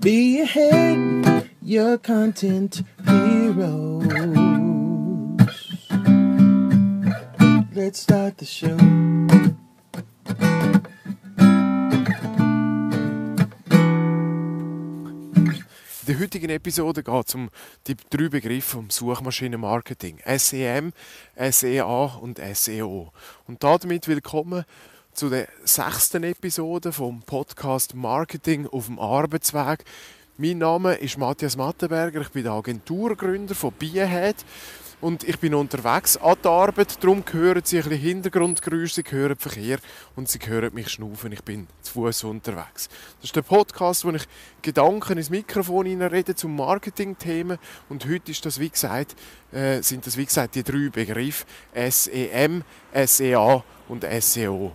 Be ahead, your content heroes. Let's start the show. In der heutigen Episode geht es um die drei Begriffe vom Suchmaschinenmarketing. SEM, SEA und SEO. Und damit willkommen zu der sechsten Episode vom Podcast Marketing auf dem Arbeitsweg. Mein Name ist Matthias Mattenberger, ich bin der Agenturgründer von Biehead und ich bin unterwegs an der Arbeit, darum hören Sie ein bisschen Hintergrundgeräusche, Sie hören Verkehr und Sie hören mich schnaufen, ich bin zu Fuß unterwegs. Das ist der Podcast, wo ich Gedanken ins Mikrofon rede zum Marketingthemen und heute ist das, wie gesagt, äh, sind das, wie gesagt, die drei Begriffe SEM, SEA und SEO.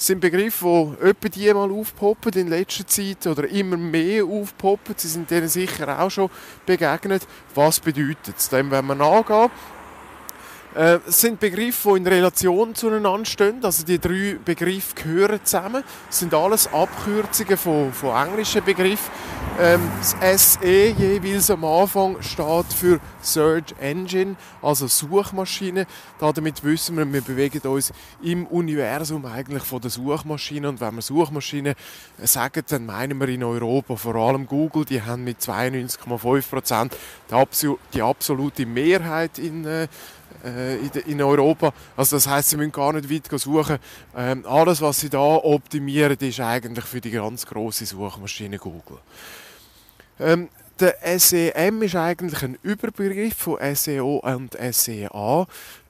Sind Begriffe, die etwa die mal aufpoppen in letzter Zeit oder immer mehr aufpoppen. Sie sind denen sicher auch schon begegnet. Was bedeutet es? Dem wenn wir nachgehen. Äh, es sind Begriffe, die in Relation zueinander stehen. Also die drei Begriffe gehören zusammen. Es sind alles Abkürzungen von, von englischen Begriffen. Ähm, das SE jeweils am Anfang steht für Search Engine, also Suchmaschine. Damit wissen wir, wir bewegen uns im Universum eigentlich von der Suchmaschine. Und wenn wir Suchmaschine sagen, dann meinen wir in Europa vor allem Google. Die haben mit 92,5 Prozent die absolute Mehrheit in äh, in Europa. Also das heißt, sie müssen gar nicht weit suchen. Ähm, alles, was sie da optimieren, ist eigentlich für die ganz große Suchmaschine Google. Ähm, der SEM ist eigentlich ein Überbegriff von SEO und SEA.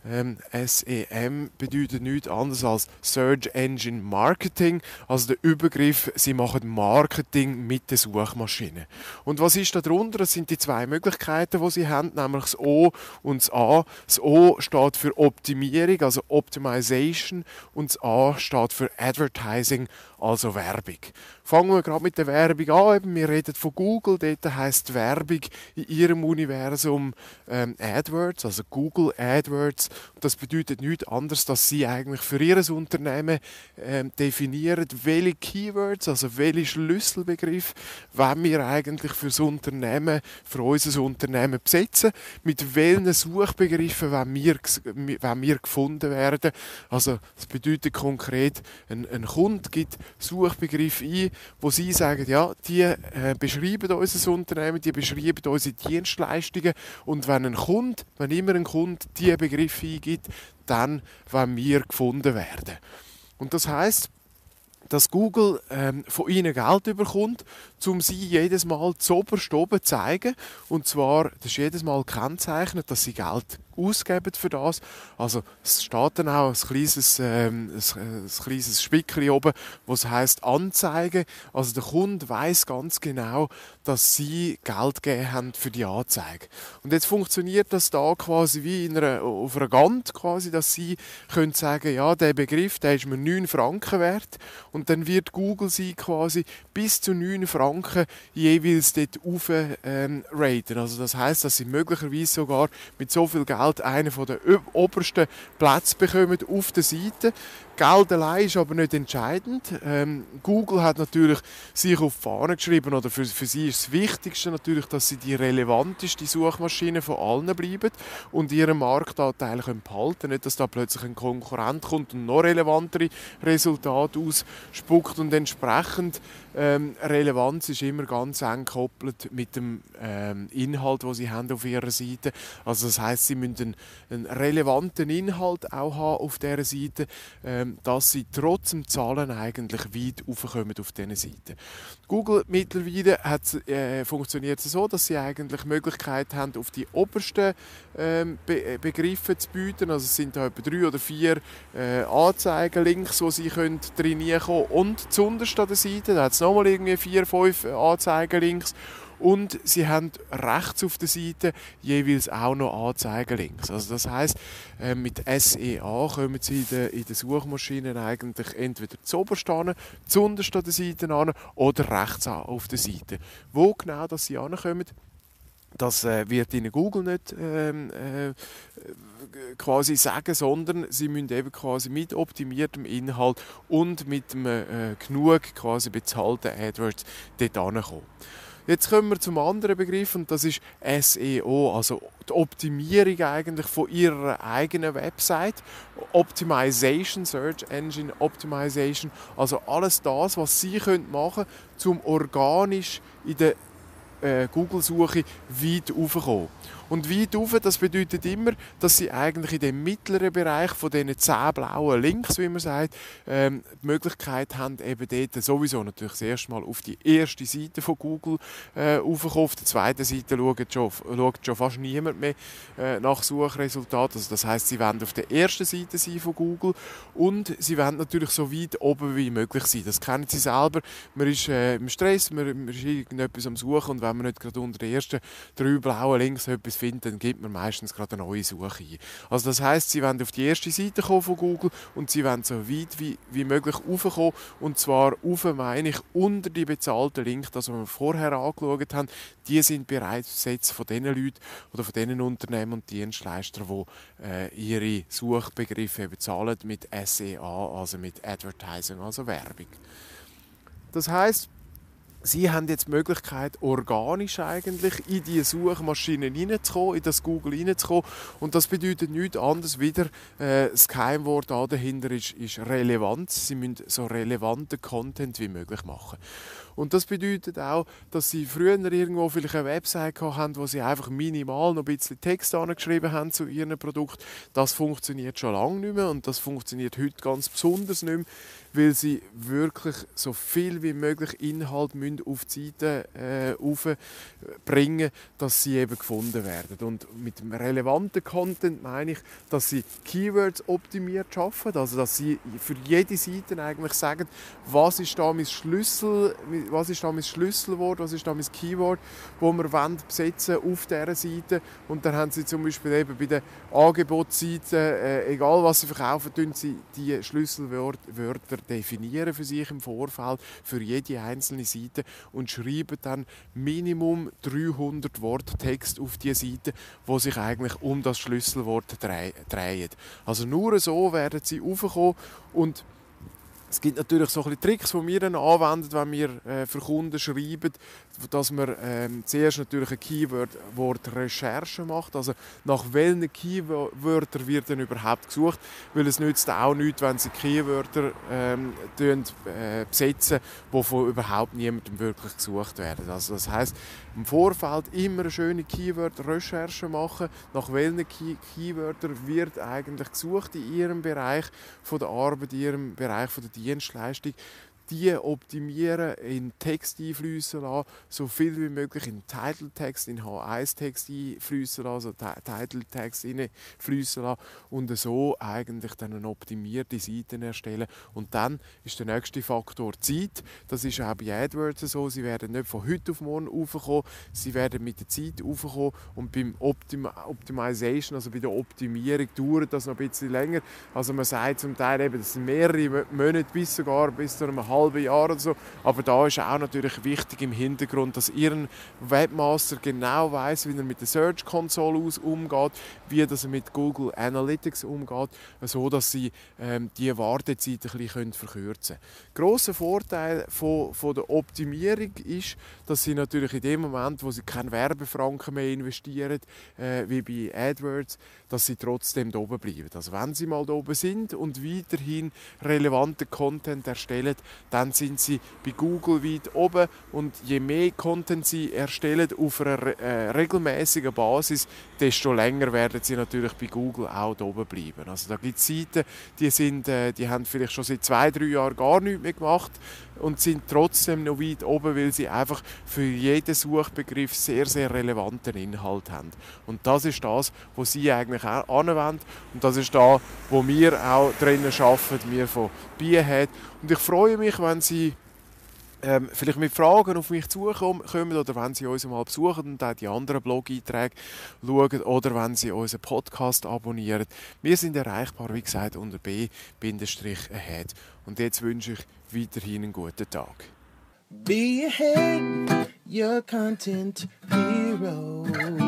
Ähm, SEM bedeutet nichts anderes als Search Engine Marketing, also der Übergriff, sie machen Marketing mit der Suchmaschine. Und was ist da drunter? Das sind die zwei Möglichkeiten, die sie haben, nämlich das O und das A. Das O steht für Optimierung, also Optimization, und das A steht für Advertising, also Werbung. Fangen wir gerade mit der Werbung an. Wir reden von Google. Dort heißt Werbung in ihrem Universum ähm, AdWords, also Google AdWords. Das bedeutet nichts anderes, dass sie eigentlich für ihr Unternehmen ähm, definieren, welche Keywords, also welche Schlüsselbegriffe, wenn wir eigentlich für das Unternehmen, für unser Unternehmen besetzen, mit welchen Suchbegriffen wenn wir, wenn wir gefunden werden. Also das bedeutet konkret, ein, ein Kunde gibt Suchbegriffe ein, wo sie sagen, ja, die äh, beschreiben unser Unternehmen, die beschreiben unsere Dienstleistungen und wenn ein Kunde, wenn immer ein Kunde diese Begriffe eingibt, dann wollen wir gefunden werden. Und das heißt, dass Google ähm, von ihnen Geld bekommt, um sie jedes Mal zu oberst oben zu zeigen. Und zwar, das ist jedes Mal kennzeichnet, dass sie Geld ausgeben für das. Also es steht dann auch ein kleines, ähm, ein, ein kleines Spickchen oben, was heißt Anzeige. Also der Kunde weiß ganz genau, dass sie Geld gegeben haben für die Anzeige. Und jetzt funktioniert das da quasi wie in einer, auf einer Gant quasi, dass sie können sagen, ja, der Begriff, der ist mir 9 Franken wert und dann wird Google sie quasi bis zu 9 Franken jeweils dort auf ähm. Also das heißt, dass sie möglicherweise sogar mit so viel Geld einen der obersten Plätze bekommen auf der Seite. Geld allein ist aber nicht entscheidend. Ähm, Google hat natürlich sich auf die Fahne geschrieben, oder für, für sie ist das Wichtigste natürlich, dass sie die relevanteste Suchmaschine von allen bleiben und ihren Marktanteil können behalten Nicht, dass da plötzlich ein Konkurrent kommt und noch relevantere Resultate ausspuckt und entsprechend ähm, Relevanz ist immer ganz eng gekoppelt mit dem ähm, Inhalt, den sie haben auf ihrer Seite. Also das heißt, sie müssen einen, einen relevanten Inhalt auch haben auf dieser Seite. Ähm, dass sie trotz dem Zahlen eigentlich weit aufkommen auf diesen Seiten. Google mittlerweile hat, äh, funktioniert es so, dass sie eigentlich Möglichkeit haben, auf die obersten ähm, Be äh, Begriffe zu bieten. Also es sind da etwa drei oder vier äh, Anzeigen-Links, wo sie können trainieren können. Und zuunterst an der Seite, da hat es nochmal irgendwie vier, fünf Anzeigen-Links. Und sie haben rechts auf der Seite jeweils auch noch Anzeigen-Links. Also das heißt, äh, mit SEA kommen sie in den, in den Suchmaschinen eigentlich entweder zu oberst an, zu an der Seite an oder rechts auf der Seite. Wo genau dass sie ankommen, das äh, wird Ihnen Google nicht ähm, äh, quasi sagen, sondern Sie müssen eben quasi mit optimiertem Inhalt und mit einem, äh, genug quasi bezahlten AdWords dort ankommen. Jetzt kommen wir zum anderen Begriff und das ist SEO, also die Optimierung eigentlich von ihrer eigenen Website. Optimization, Search Engine Optimization, also alles das, was Sie machen können, um organisch in der äh, Google-Suche weit raufkommen. Und weit rauf, das bedeutet immer, dass sie eigentlich in dem mittleren Bereich von diesen zehn blauen Links, wie man sagt, ähm, die Möglichkeit haben, eben dort sowieso natürlich das erste Mal auf die erste Seite von Google äh, raufkommen. Auf der zweiten Seite schaut schon, schaut schon fast niemand mehr äh, nach Suchresultaten. Also das heißt, sie wollen auf der ersten Seite sein von Google und sie wollen natürlich so weit oben wie möglich sein. Das kennen sie selber. Man ist äh, im Stress, man, man ist irgendetwas am Suchen und wenn man nicht gerade unter den ersten drei blauen Links etwas findet, dann gibt man meistens gerade eine neue Suche ein. Also das heißt, sie wollen auf die erste Seite kommen von Google und sie wollen so weit wie, wie möglich raufkommen und zwar rauf meine ich unter die bezahlten Links, das wir vorher angeschaut haben, die sind bereits besetzt von den Leuten oder von den Unternehmen und Dienstleistern, die äh, ihre Suchbegriffe bezahlen mit SEA, also mit Advertising, also Werbung. Das heißt, Sie haben jetzt die Möglichkeit, organisch eigentlich in die Suchmaschinen hineinzukommen, in das Google hineinzukommen. Und das bedeutet nichts anderes wieder, äh, das Keimwort dahinter ist, ist Relevanz. Sie müssen so relevanten Content wie möglich machen. Und das bedeutet auch, dass sie früher irgendwo vielleicht eine Website haben, wo sie einfach minimal noch ein bisschen Text angeschrieben haben zu ihrem Produkt. Das funktioniert schon lange nicht mehr und das funktioniert heute ganz besonders nicht mehr, weil sie wirklich so viel wie möglich Inhalt müssen auf die Seite äh, aufbringen, dass sie eben gefunden werden. Und mit dem relevanten Content meine ich, dass sie Keywords optimiert schaffen, also dass sie für jede Seite eigentlich sagen, was ist da mein Schlüssel, was ist da mein Schlüsselwort, was ist da mein Keyword, wo wir wollen besetzen auf dieser Seite. Und dann haben sie zum Beispiel eben bei den Angebotsseiten, äh, egal was sie verkaufen, tun sie die Schlüsselwörter definieren für sich im Vorfeld, für jede einzelne Seite und schreiben dann Minimum 300 Worte Text auf die Seite, wo sich eigentlich um das Schlüsselwort drehen. Also nur so werden sie aufkommen und es gibt natürlich so ein Tricks, die wir dann anwenden, wenn wir äh, für Kunden schreiben, dass man ähm, zuerst natürlich eine Keyword-Recherche macht, also nach welchen Keywörtern wird denn überhaupt gesucht, weil es nützt auch nichts, wenn sie Keywörter ähm, äh, besetzen, die von überhaupt niemandem wirklich gesucht werden. Also das heißt, im Vorfeld immer eine schöne Keyword-Recherche machen, nach welchen Key Keywörtern wird eigentlich gesucht in ihrem Bereich von der Arbeit, in ihrem Bereich von der Dienstleistung die optimieren, in Text einfließen lassen, so viel wie möglich in Title-Text, in H1-Text einfließen lassen, also Title-Text einfließen lassen und so eigentlich dann eine optimierte Seite erstellen. Und dann ist der nächste Faktor Zeit. Das ist auch bei AdWords so. Sie werden nicht von heute auf morgen aufkommen, sie werden mit der Zeit aufkommen und beim Optim Optimization, also bei der Optimierung, dauert das noch ein bisschen länger. Also man sagt zum Teil eben, das sind mehrere Monate bis sogar bis zu einem halben Jahr oder so. Aber da ist auch natürlich wichtig im Hintergrund, dass Ihren Webmaster genau weiß, wie er mit der Search Console umgeht, wie er mit Google Analytics umgeht, so dass Sie ähm, die Wartezeit ein bisschen verkürzen können. Grosser Vorteil von, von der Optimierung ist, dass Sie natürlich in dem Moment, wo Sie keinen Werbefranken mehr investieren, äh, wie bei AdWords, dass Sie trotzdem da oben bleiben. Also wenn Sie mal da oben sind und weiterhin relevanten Content erstellen, dann sind sie bei Google weit oben und je mehr Content sie erstellen auf einer äh, regelmäßigen Basis, desto länger werden sie natürlich bei Google auch oben bleiben. Also da gibt es Seiten, die, sind, äh, die haben vielleicht schon seit zwei, drei Jahren gar nichts mehr gemacht und sind trotzdem noch weit oben, weil sie einfach für jeden Suchbegriff sehr, sehr relevanten Inhalt haben. Und das ist das, was sie eigentlich auch anwenden und das ist da, wo wir auch drinnen arbeiten, wir von Bierhead. Und ich freue mich, wenn Sie ähm, vielleicht mit Fragen auf mich zukommen oder wenn Sie uns mal besuchen und auch die anderen Blog-Einträge schauen oder wenn Sie unseren Podcast abonnieren. Wir sind erreichbar, wie gesagt, unter b-ahead. Und jetzt wünsche ich weiterhin einen guten Tag. Be ahead, your content hero.